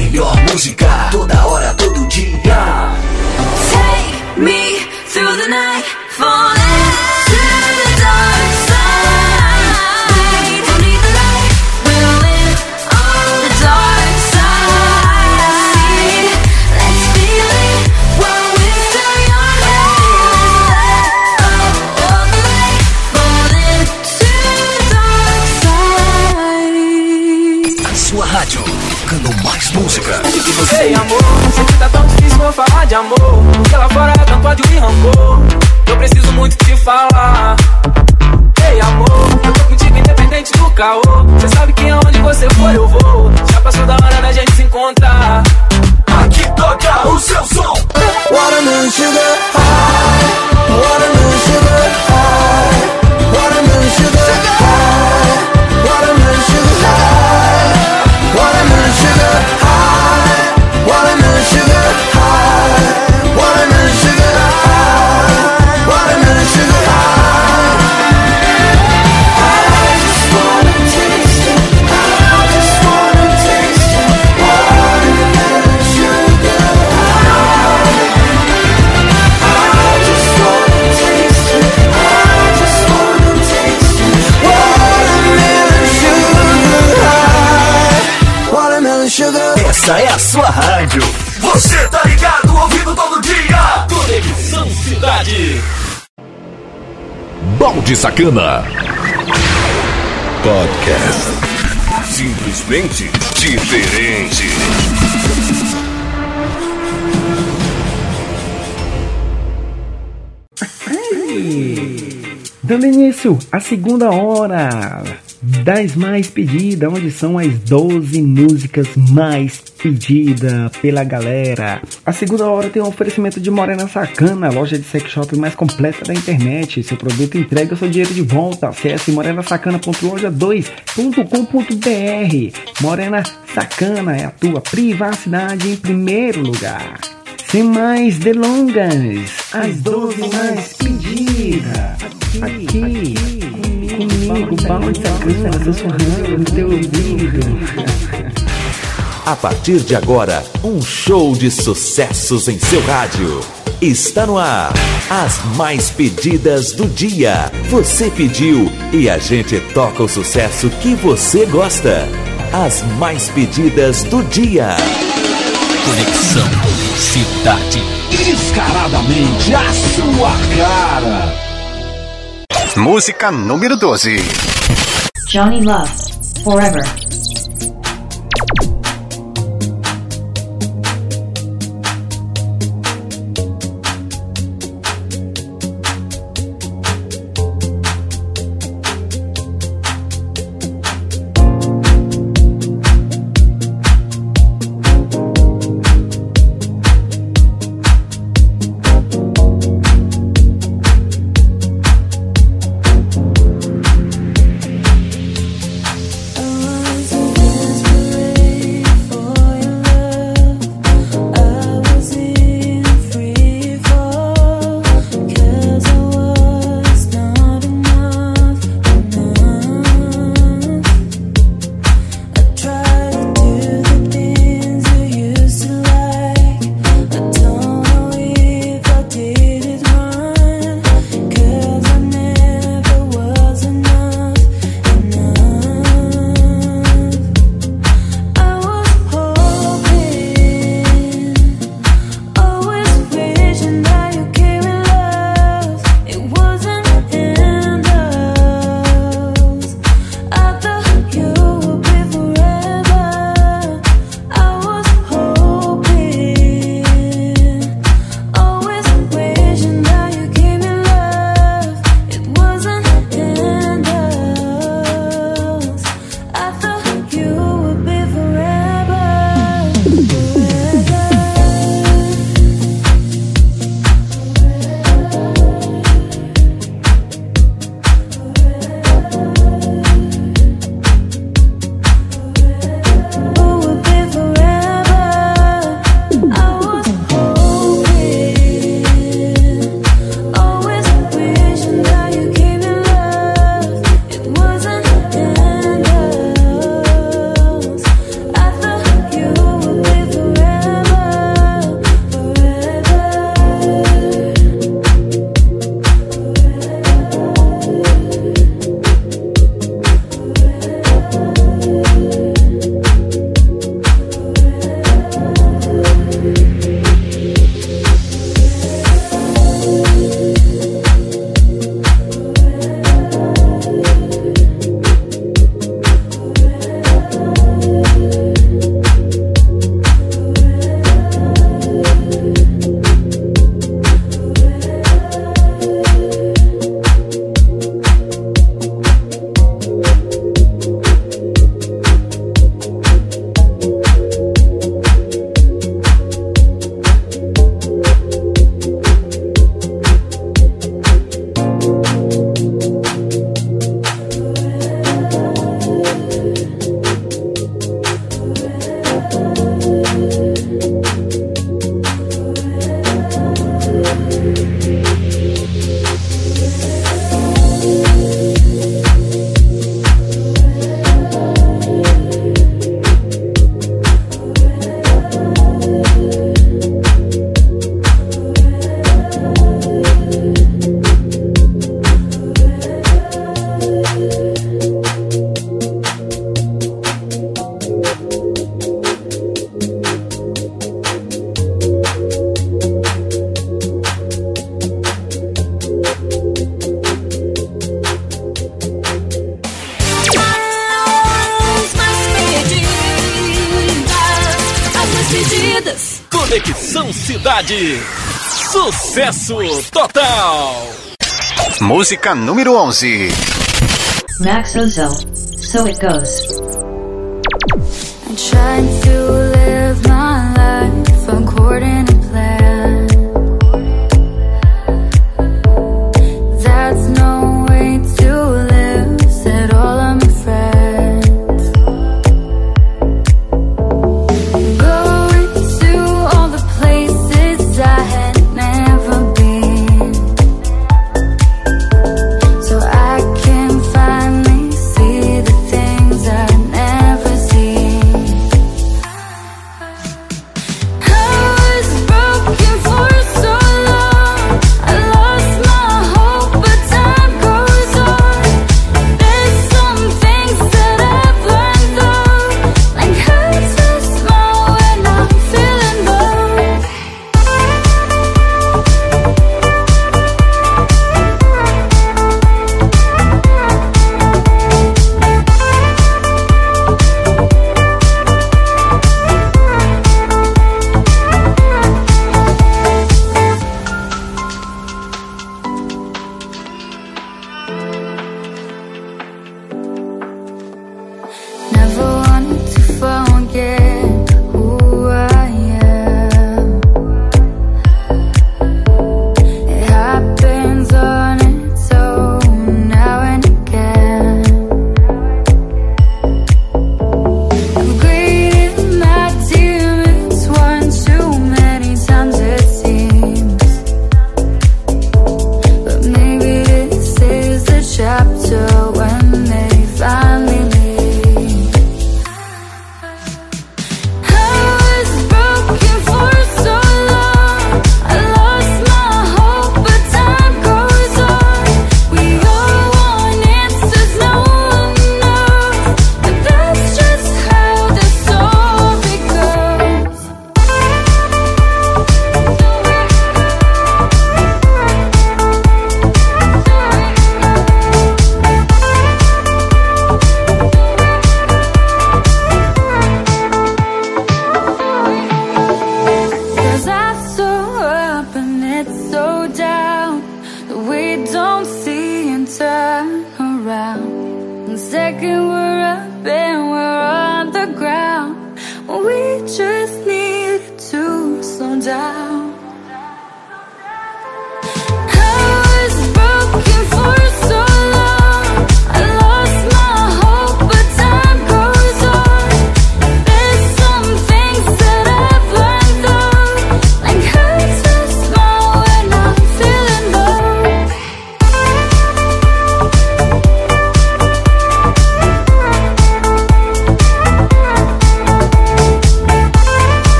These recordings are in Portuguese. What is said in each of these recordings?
melhor música, toda hora, todo dia. Take me through the night, falling Ei, amor, sempre tá tão difícil vou falar de amor. Porque lá fora é tanto ódio e rancor. Eu preciso muito te falar. Ei, amor, eu tô contigo independente do caô. Você sabe que aonde você for eu vou. Já passou da hora da gente se encontrar. Aqui toca o seu som. Watermelon sugar high, watermelon sugar high, watermelon sugar Essa é a sua rádio. Você tá ligado, ouvindo todo dia. Conexão Cidade. Balde Sacana. Podcast. Simplesmente diferente. Dando início à segunda hora das mais pedidas, onde são as 12 músicas mais pedidas pela galera. A segunda hora tem um oferecimento de Morena Sacana, a loja de sex shop mais completa da internet. Seu produto entrega seu dinheiro de volta. Acesse morenasacana.loja2.com.br. Morena Sacana é a tua privacidade em primeiro lugar. Sem mais delongas, as 12 mais pedidas. Aqui, comigo, balde sacana, sussurrando no teu ouvido. A partir de agora, um show de sucessos em seu rádio. Está no ar. As mais pedidas do dia. Você pediu e a gente toca o sucesso que você gosta. As mais pedidas do dia. Conexão Cidade. Descaradamente a sua cara. Música número 12. Johnny Love, Forever. Música número 11. Max Ozell. So it goes. I'm trying to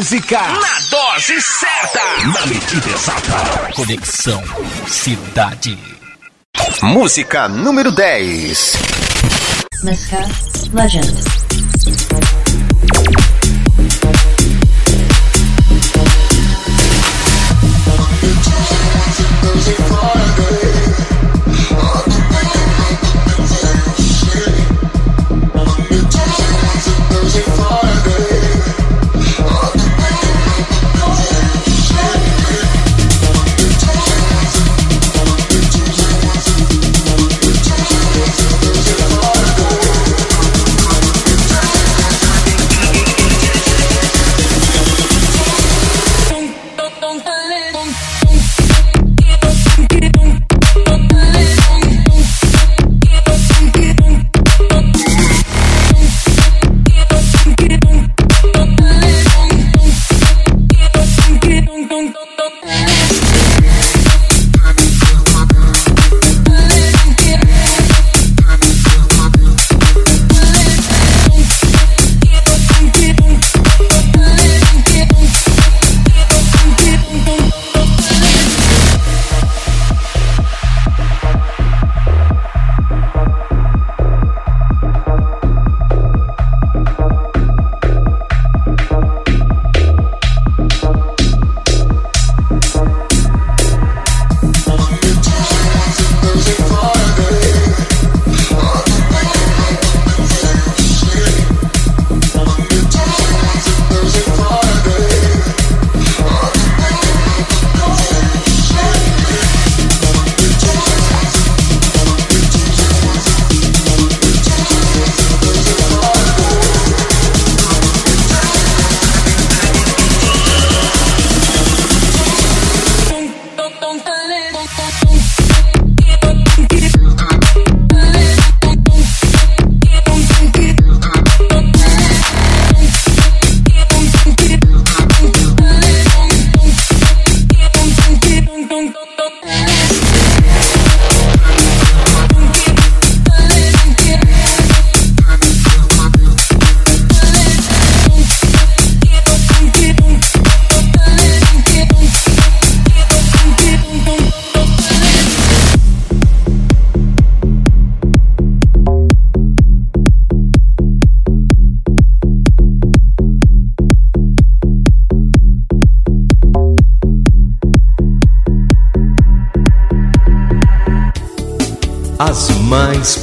música na dose certa, na medida exata. Conexão Cidade. Música número 10. Música Legend.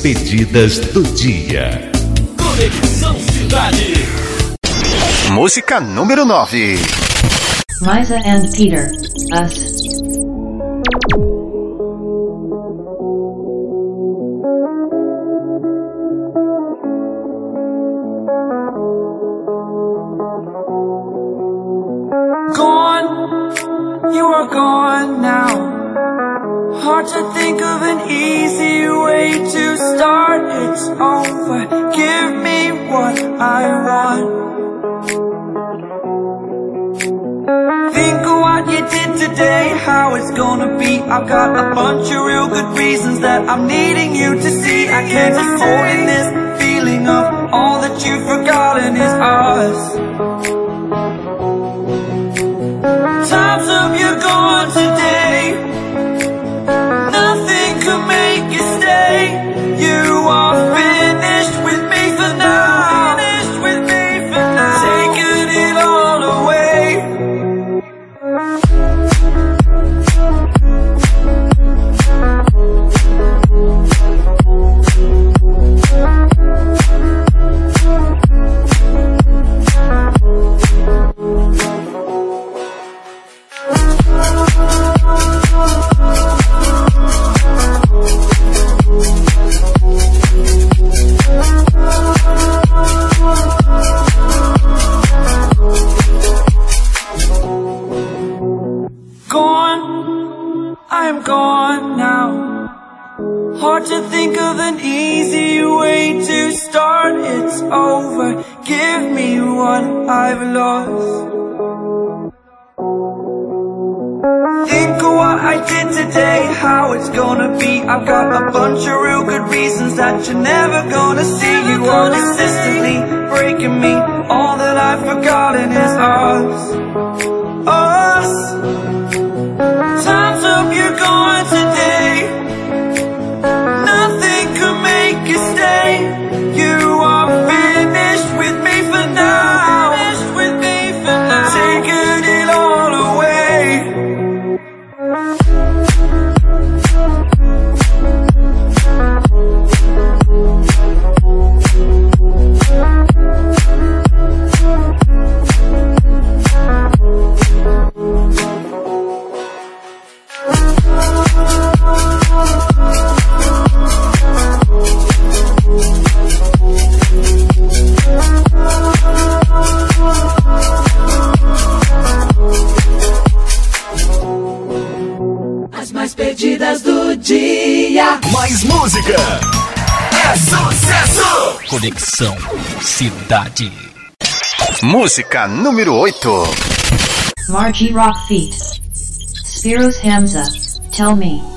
Mais pedidas do dia. Conexão Cidade. Música número 9. Liza and Peter, Us. I want. Think of what you did today, how it's gonna be. I've got a bunch of real good reasons that I'm needing you to see. I can't afford in this feeling of all that you've forgotten is us. I've lost. Think of what I did today, how it's gonna be. I've got a bunch of real good reasons that you're never gonna see. You are consistently breaking me. All that I've forgotten is us. Us. Time's up, you're gone Conexão Cidade. Música número 8. Margie Rock Feet. Spiros Hamza, Tell Me.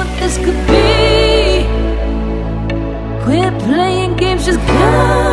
what this could be. Quit playing games, just come.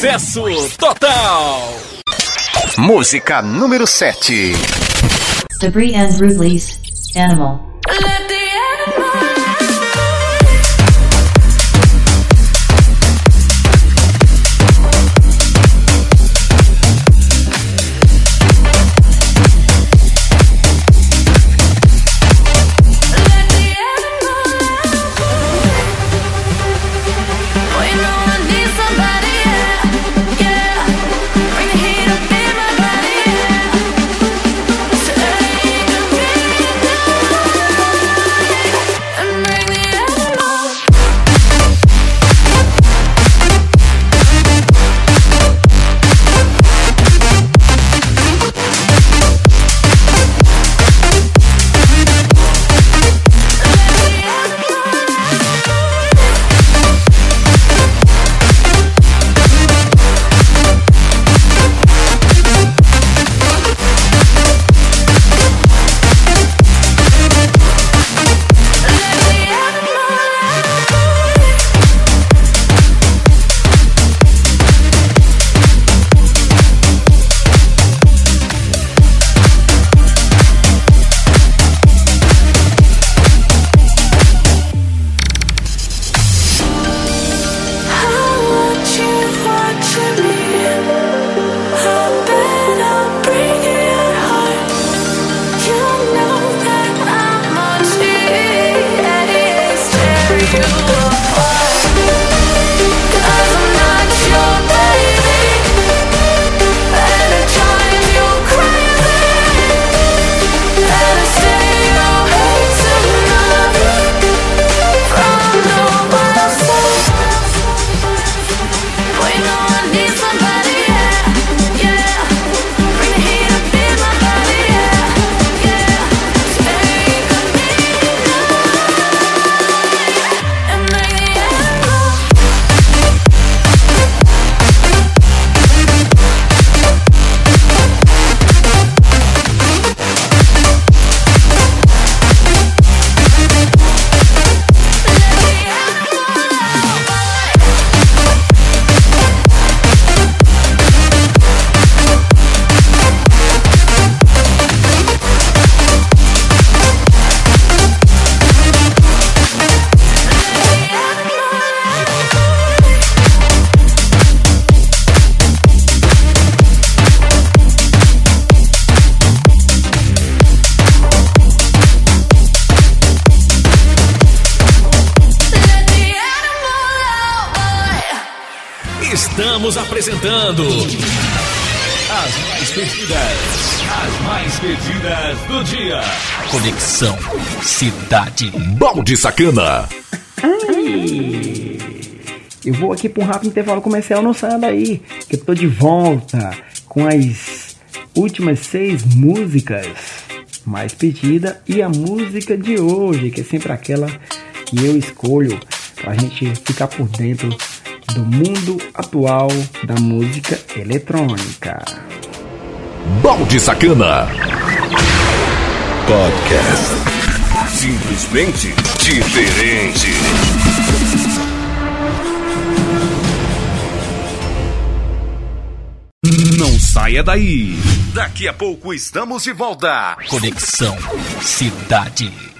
Sucesso total. Música número 7. Debris and Rutleys, Animal. Apresentando as mais pedidas, as mais pedidas do dia. Conexão Cidade. Balde Sacana. Eu vou aqui para um rápido intervalo comercial, não saia daí, que eu tô de volta com as últimas seis músicas mais pedida e a música de hoje, que é sempre aquela que eu escolho pra gente ficar por dentro do mundo atual da música eletrônica. Balde Sacana. Podcast. Simplesmente diferente. Não saia daí. Daqui a pouco estamos de volta. Conexão Cidade.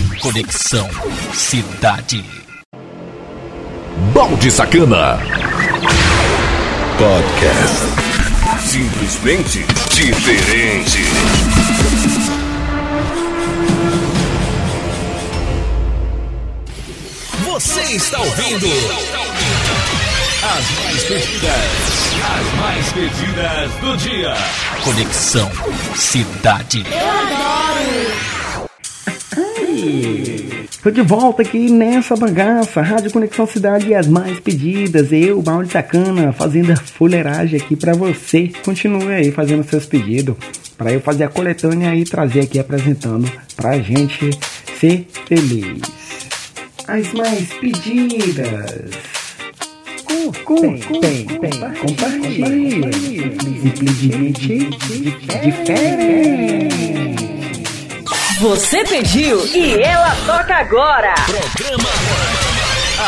Conexão Cidade. Balde Sacana. Podcast. Simplesmente diferente. Você está ouvindo as mais pedidas, as mais pedidas do dia. Conexão Cidade. Eu adoro. Tô Estou de volta aqui nessa bagaça, Rádio Conexão Cidade e as mais pedidas. Eu, Balde Sacana, fazendo a fuleiragem aqui para você. Continue aí fazendo seus pedidos para eu fazer a coletânea e trazer aqui apresentando pra gente ser feliz. As mais pedidas Com, com, com, compartilhem, simplesmente diferente. Você pediu e ela toca agora. Programa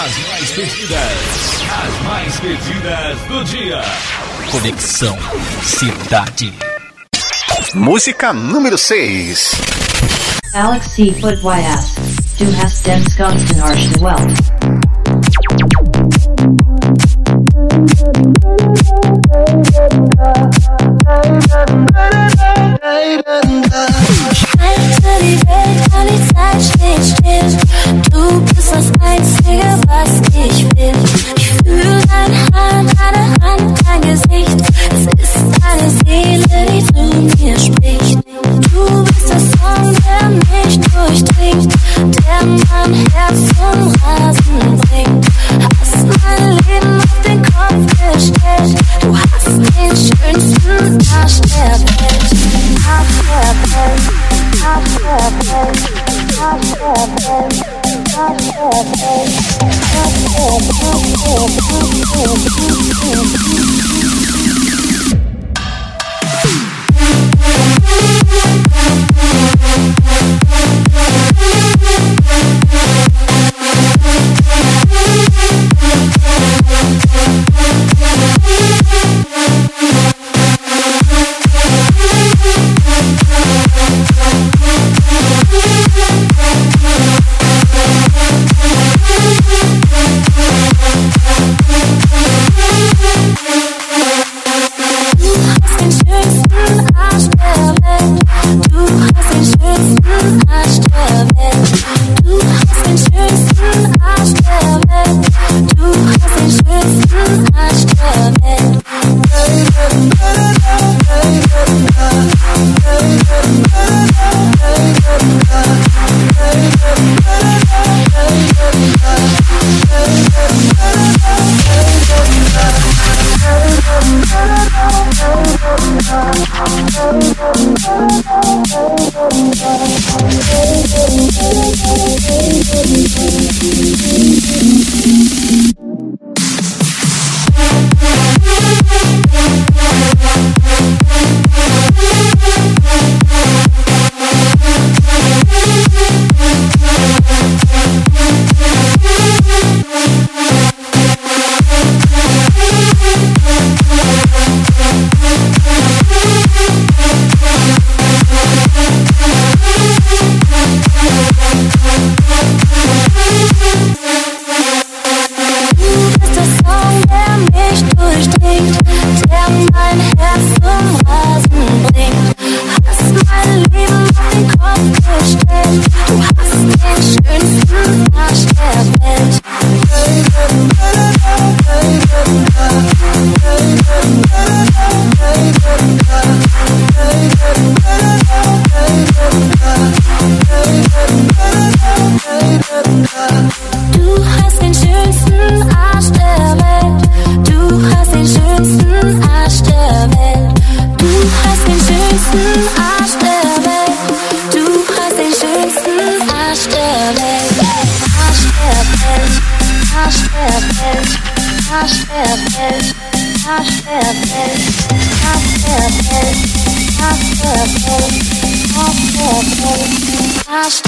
As Mais Pedidas. As Mais Pedidas do Dia. Conexão Cidade. Música número 6. Alexi Foot YS. Du hast den Skonsten Arsch Welt.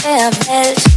have met.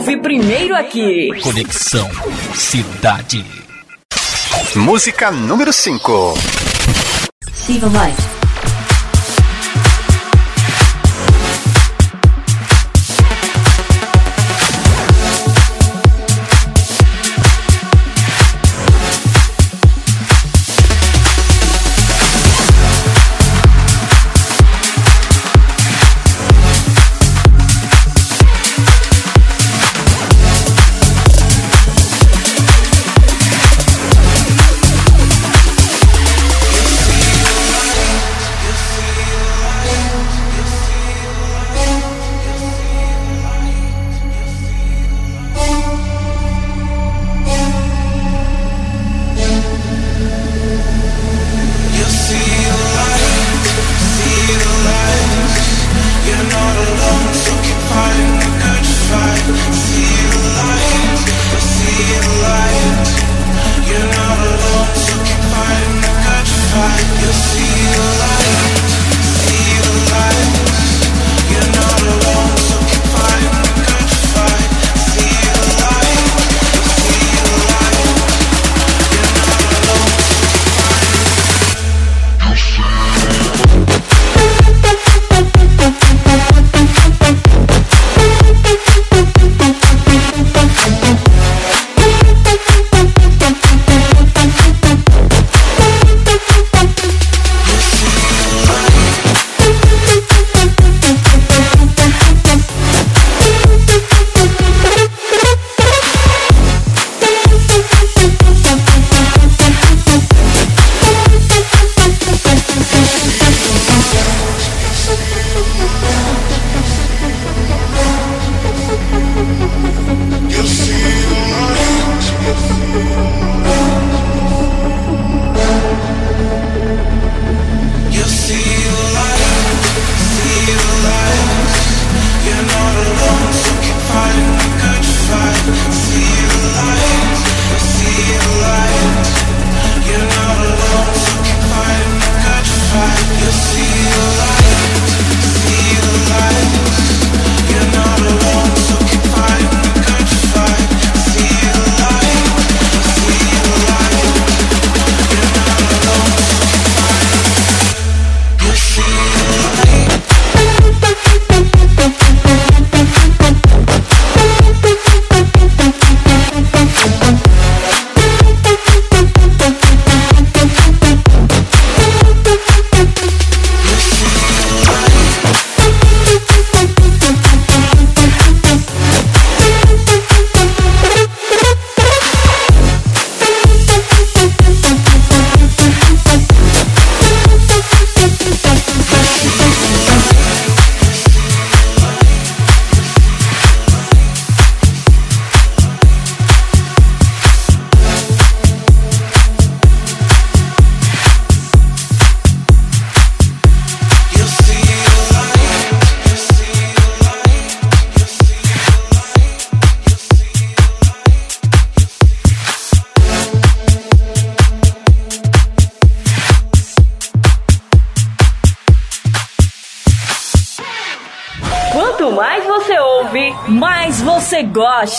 ouve primeiro aqui. Conexão Cidade. Música número 5. Siga mais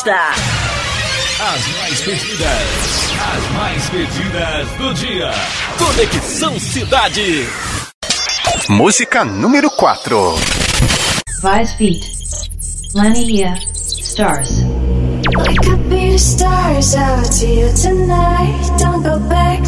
Costa. As mais pedidas, as mais pedidas do dia. Conexão Cidade. Música número 4. Five Feet. Lania. Stars. I could be of stars out here tonight. Don't go back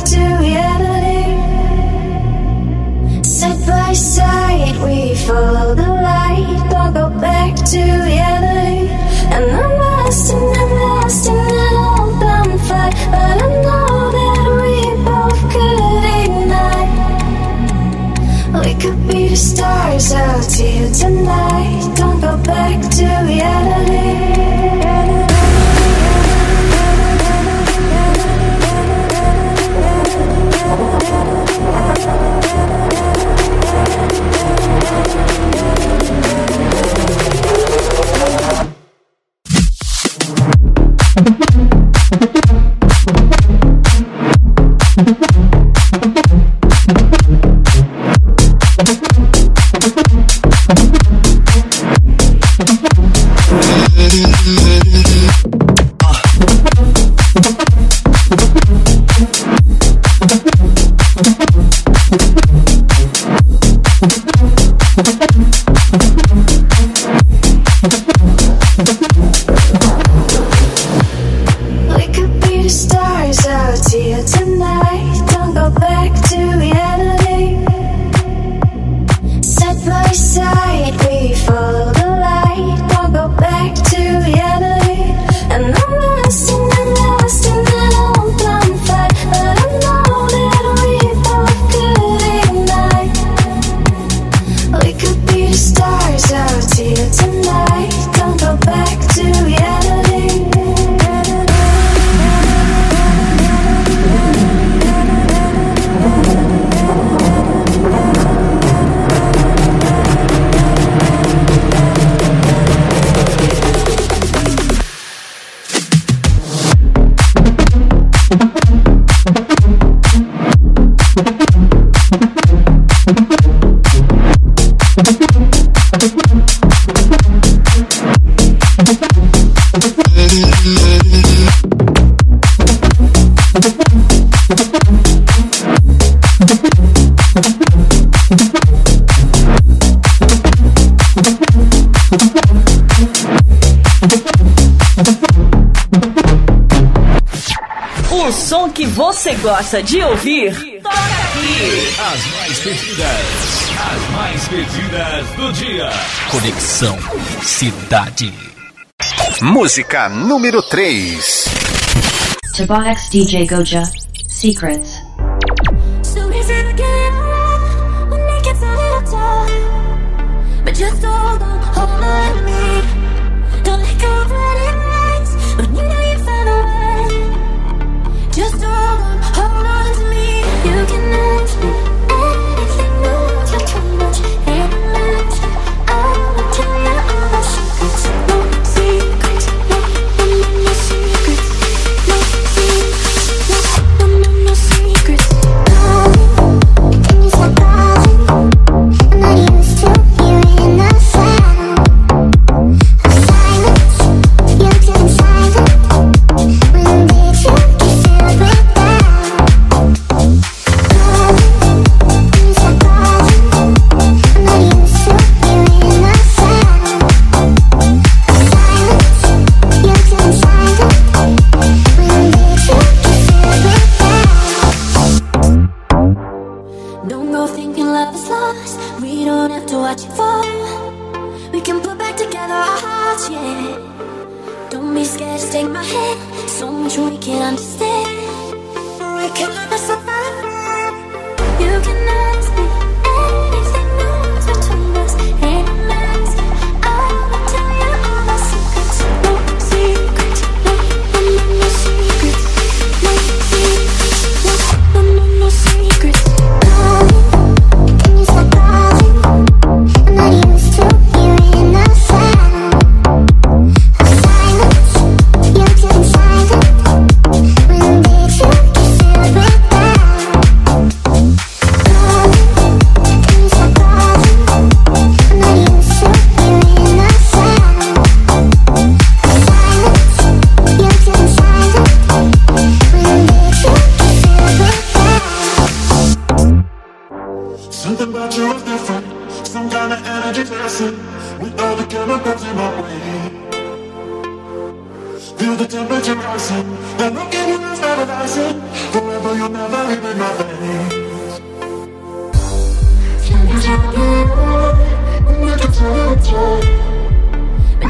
gosta de ouvir, toca aqui. As mais pedidas, as mais pedidas do dia. Conexão Cidade. Música número 3. Tobox DJ Goja, Secrets.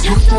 Take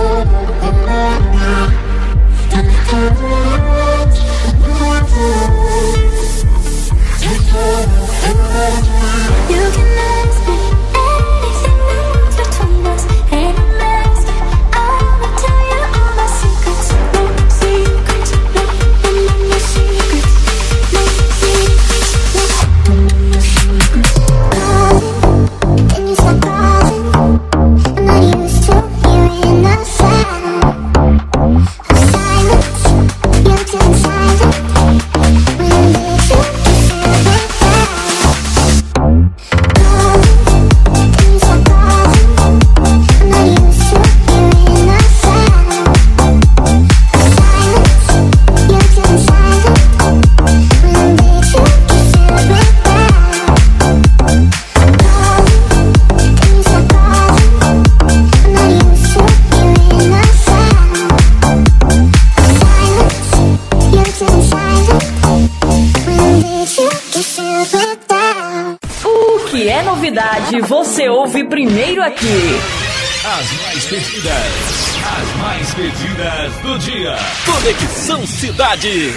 mais pedidas. As mais pedidas do dia. Conexão Cidade.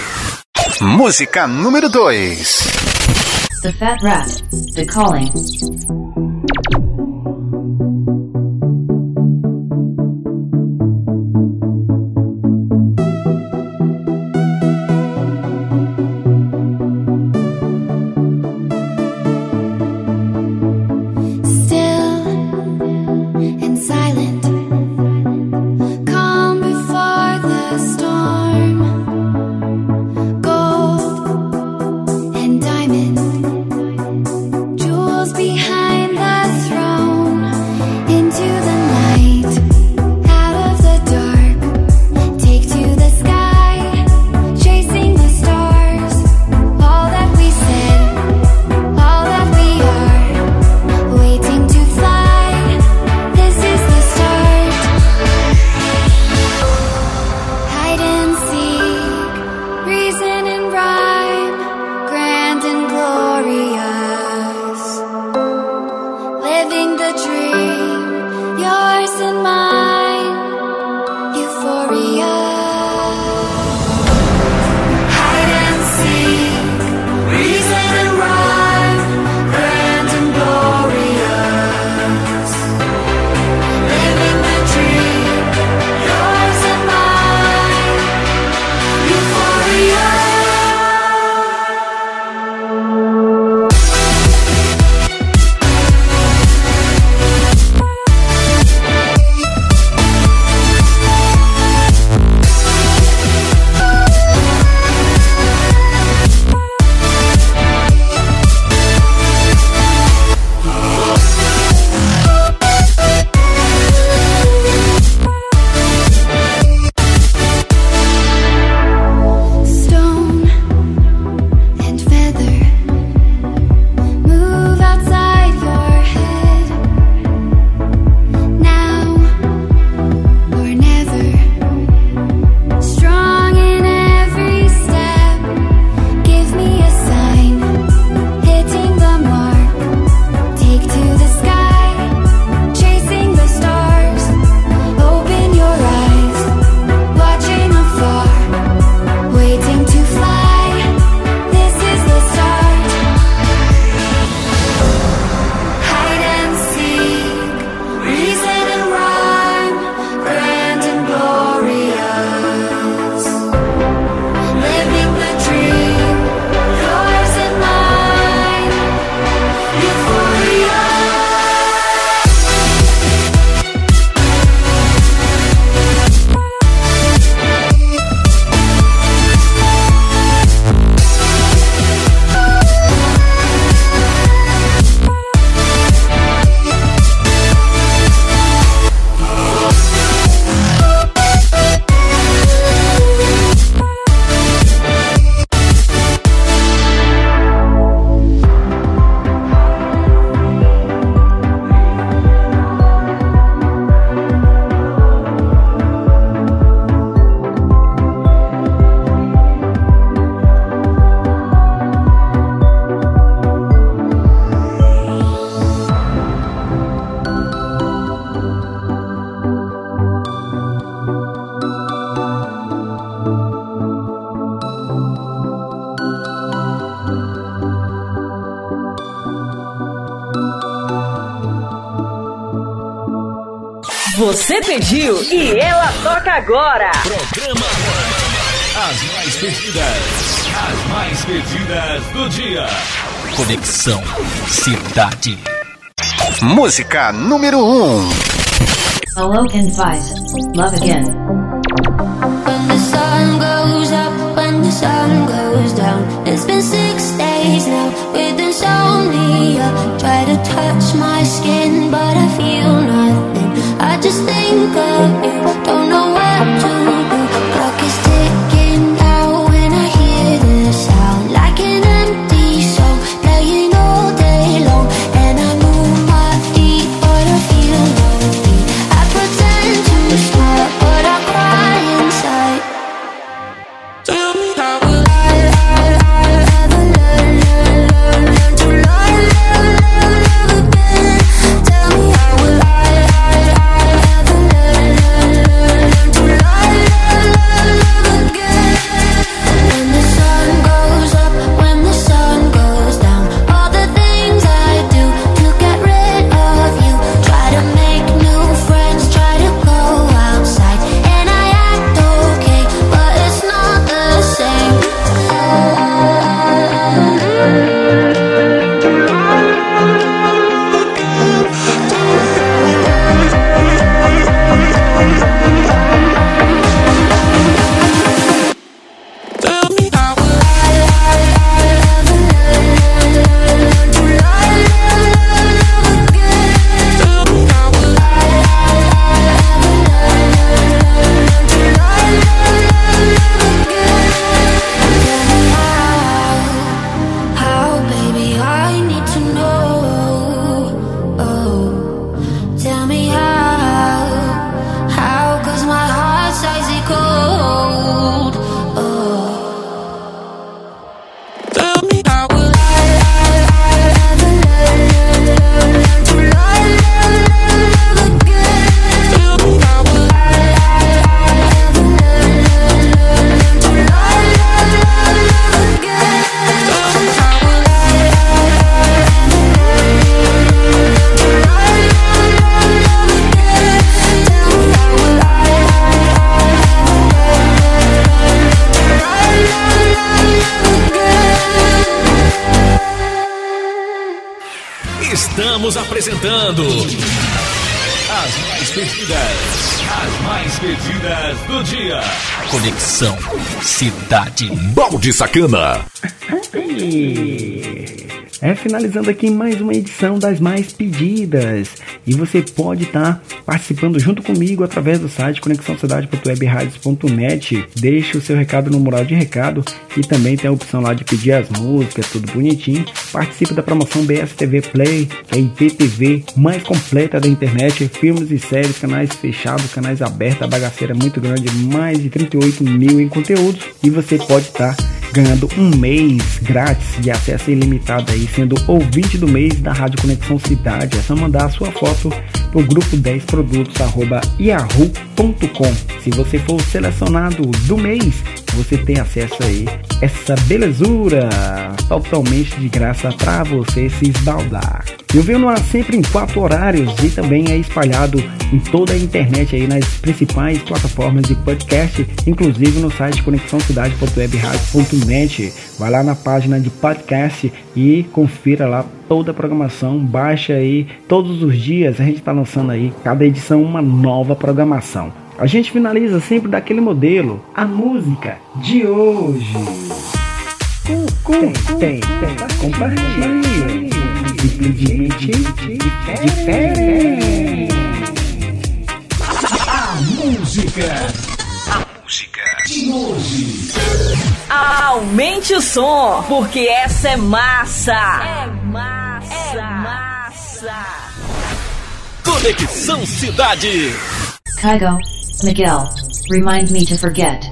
Música número 2. The Fat Rat, The Calling. Você pediu e ela toca agora. Programa As Mais Pedidas. As Mais Pedidas do Dia. Conexão Cidade. Música número 1. Um. Hello can fight. Love Again. When the sun goes up, when the sun goes down. It's been six days now with insomnia. touch my skin, but I feel nothing. I just think of you, don't know. Cidade. Balde Sacana. É finalizando aqui mais uma edição das mais pedidas. E você pode estar participando junto comigo através do site conexãocidade.webradios.net. Deixe o seu recado no mural de recado e também tem a opção lá de pedir as músicas, tudo bonitinho. Participe da promoção BSTV Play, que é a IPTV mais completa da internet, filmes e séries, canais fechados, canais abertos, a bagaceira é muito grande, mais de 38 mil em conteúdos. E você pode estar ganhando um mês grátis de acesso ilimitado aí, sendo ouvinte do mês da Rádio Conexão Cidade. É só mandar a sua foto pro grupo 10 produtos arroba yahoo.com. Se você for selecionado do mês, você tem acesso aí essa belezura totalmente de graça para você se esbaldar. Eu venho no ar sempre em quatro horários e também é espalhado em toda a internet aí nas principais plataformas de podcast, inclusive no site conexãocidade.webradio.net. Vai lá na página de podcast e confira lá toda a programação, baixa aí todos os dias, a gente está lançando aí cada edição uma nova programação. A gente finaliza sempre daquele modelo, a música de hoje. Tem, tem, tem, compartilhe. Simplesmente diferente. A música. A música de hoje. Aumente o som, porque essa é massa. É massa. É massa. Conexão Cidade. Kygo, Miguel, remind me to forget.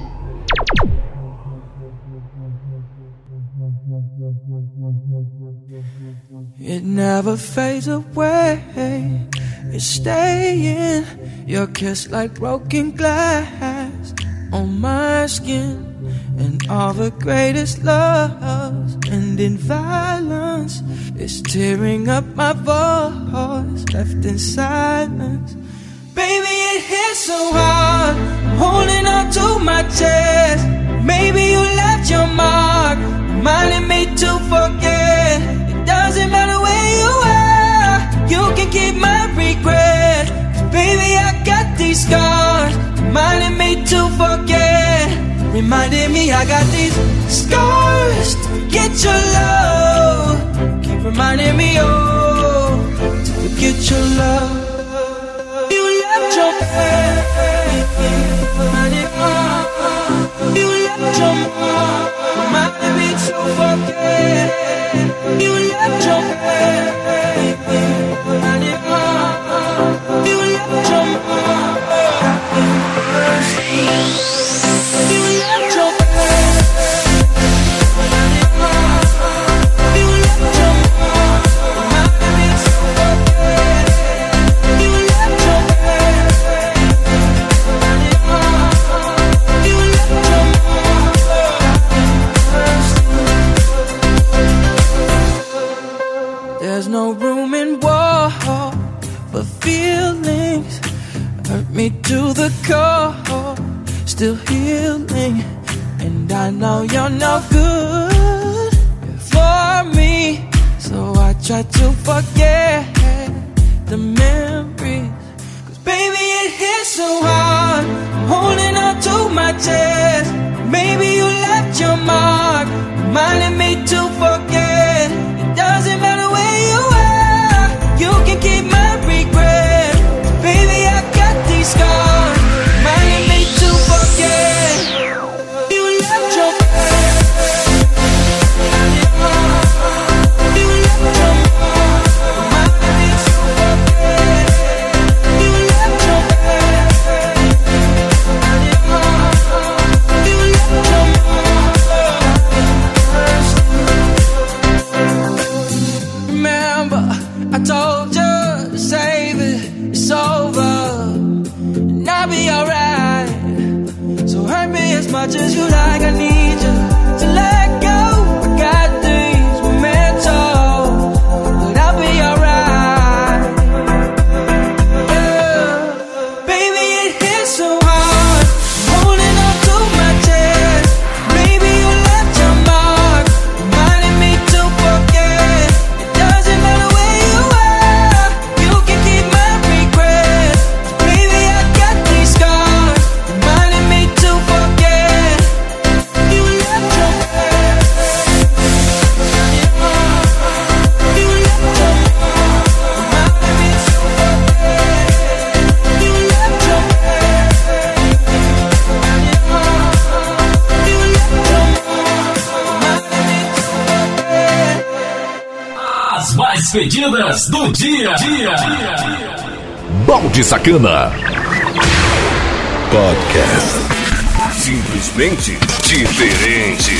It never fades away. It's staying. Your kiss like broken glass on my skin. And all the greatest loves end in violence. It's tearing up my voice, left in silence. Baby, it hits so hard. Holding on to my chest. Maybe you left your mark, reminding me I got these scars to forget your love. Keep reminding me, oh, to forget your love. You left your You left your reminding me to forget. You left your Balde Sacana. Podcast. Simplesmente diferente.